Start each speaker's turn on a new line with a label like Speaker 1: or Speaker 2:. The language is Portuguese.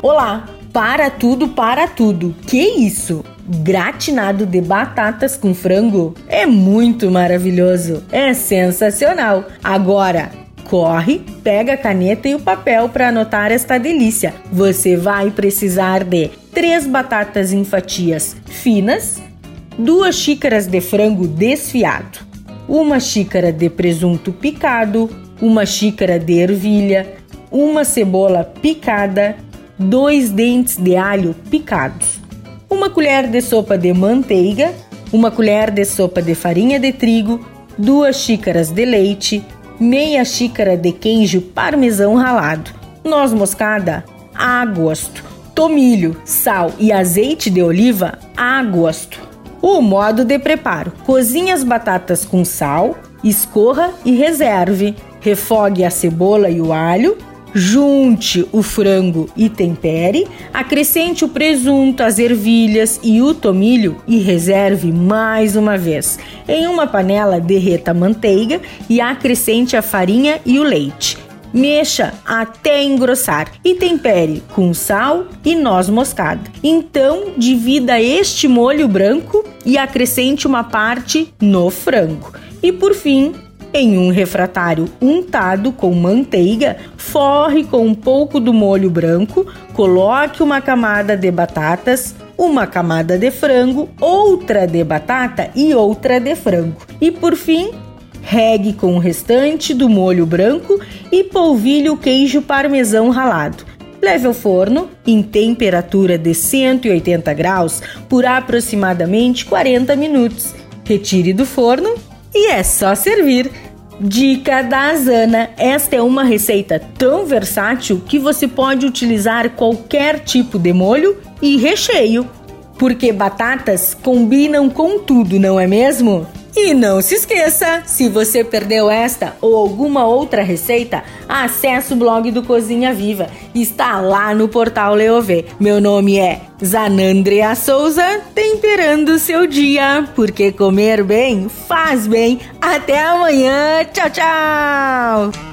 Speaker 1: Olá, para tudo, para tudo. Que isso? Gratinado de batatas com frango? É muito maravilhoso. É sensacional. Agora, corre, pega a caneta e o papel para anotar esta delícia. Você vai precisar de três batatas em fatias finas, duas xícaras de frango desfiado, uma xícara de presunto picado, uma xícara de ervilha, uma cebola picada, dois dentes de alho picados, uma colher de sopa de manteiga, uma colher de sopa de farinha de trigo, duas xícaras de leite, meia xícara de queijo parmesão ralado, noz moscada a gosto, tomilho, sal e azeite de oliva a gosto. O modo de preparo: cozinhe as batatas com sal, escorra e reserve. Refogue a cebola e o alho, junte o frango e tempere, acrescente o presunto, as ervilhas e o tomilho e reserve mais uma vez. Em uma panela, derreta a manteiga e acrescente a farinha e o leite. Mexa até engrossar e tempere com sal e noz moscada. Então, divida este molho branco e acrescente uma parte no frango. E por fim, em um refratário untado com manteiga, forre com um pouco do molho branco, coloque uma camada de batatas, uma camada de frango, outra de batata e outra de frango. E por fim, Regue com o restante do molho branco e polvilhe o queijo parmesão ralado. Leve ao forno em temperatura de 180 graus por aproximadamente 40 minutos. Retire do forno e é só servir. Dica da Azana: esta é uma receita tão versátil que você pode utilizar qualquer tipo de molho e recheio, porque batatas combinam com tudo, não é mesmo? E não se esqueça, se você perdeu esta ou alguma outra receita, acesse o blog do Cozinha Viva. Está lá no portal Leovê. Meu nome é Zanandrea Souza, temperando seu dia, porque comer bem faz bem. Até amanhã. Tchau, tchau.